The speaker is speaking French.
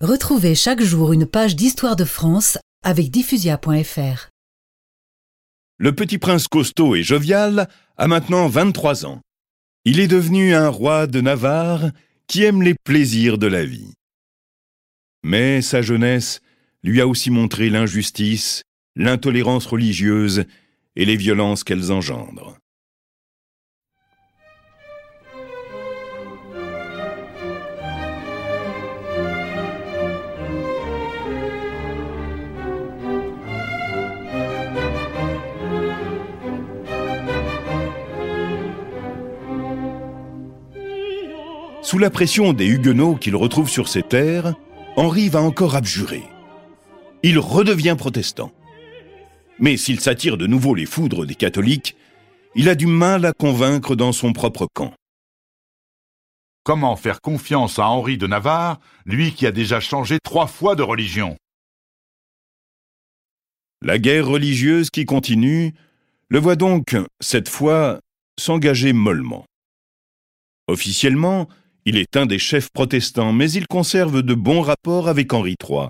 Retrouvez chaque jour une page d'histoire de France avec diffusia.fr. Le petit prince costaud et jovial a maintenant 23 ans. Il est devenu un roi de Navarre qui aime les plaisirs de la vie. Mais sa jeunesse lui a aussi montré l'injustice, l'intolérance religieuse et les violences qu'elles engendrent. Sous la pression des Huguenots qu'il retrouve sur ses terres, Henri va encore abjurer. Il redevient protestant. Mais s'il s'attire de nouveau les foudres des catholiques, il a du mal à convaincre dans son propre camp. Comment faire confiance à Henri de Navarre, lui qui a déjà changé trois fois de religion? La guerre religieuse qui continue le voit donc, cette fois, s'engager mollement. Officiellement, il est un des chefs protestants, mais il conserve de bons rapports avec Henri III.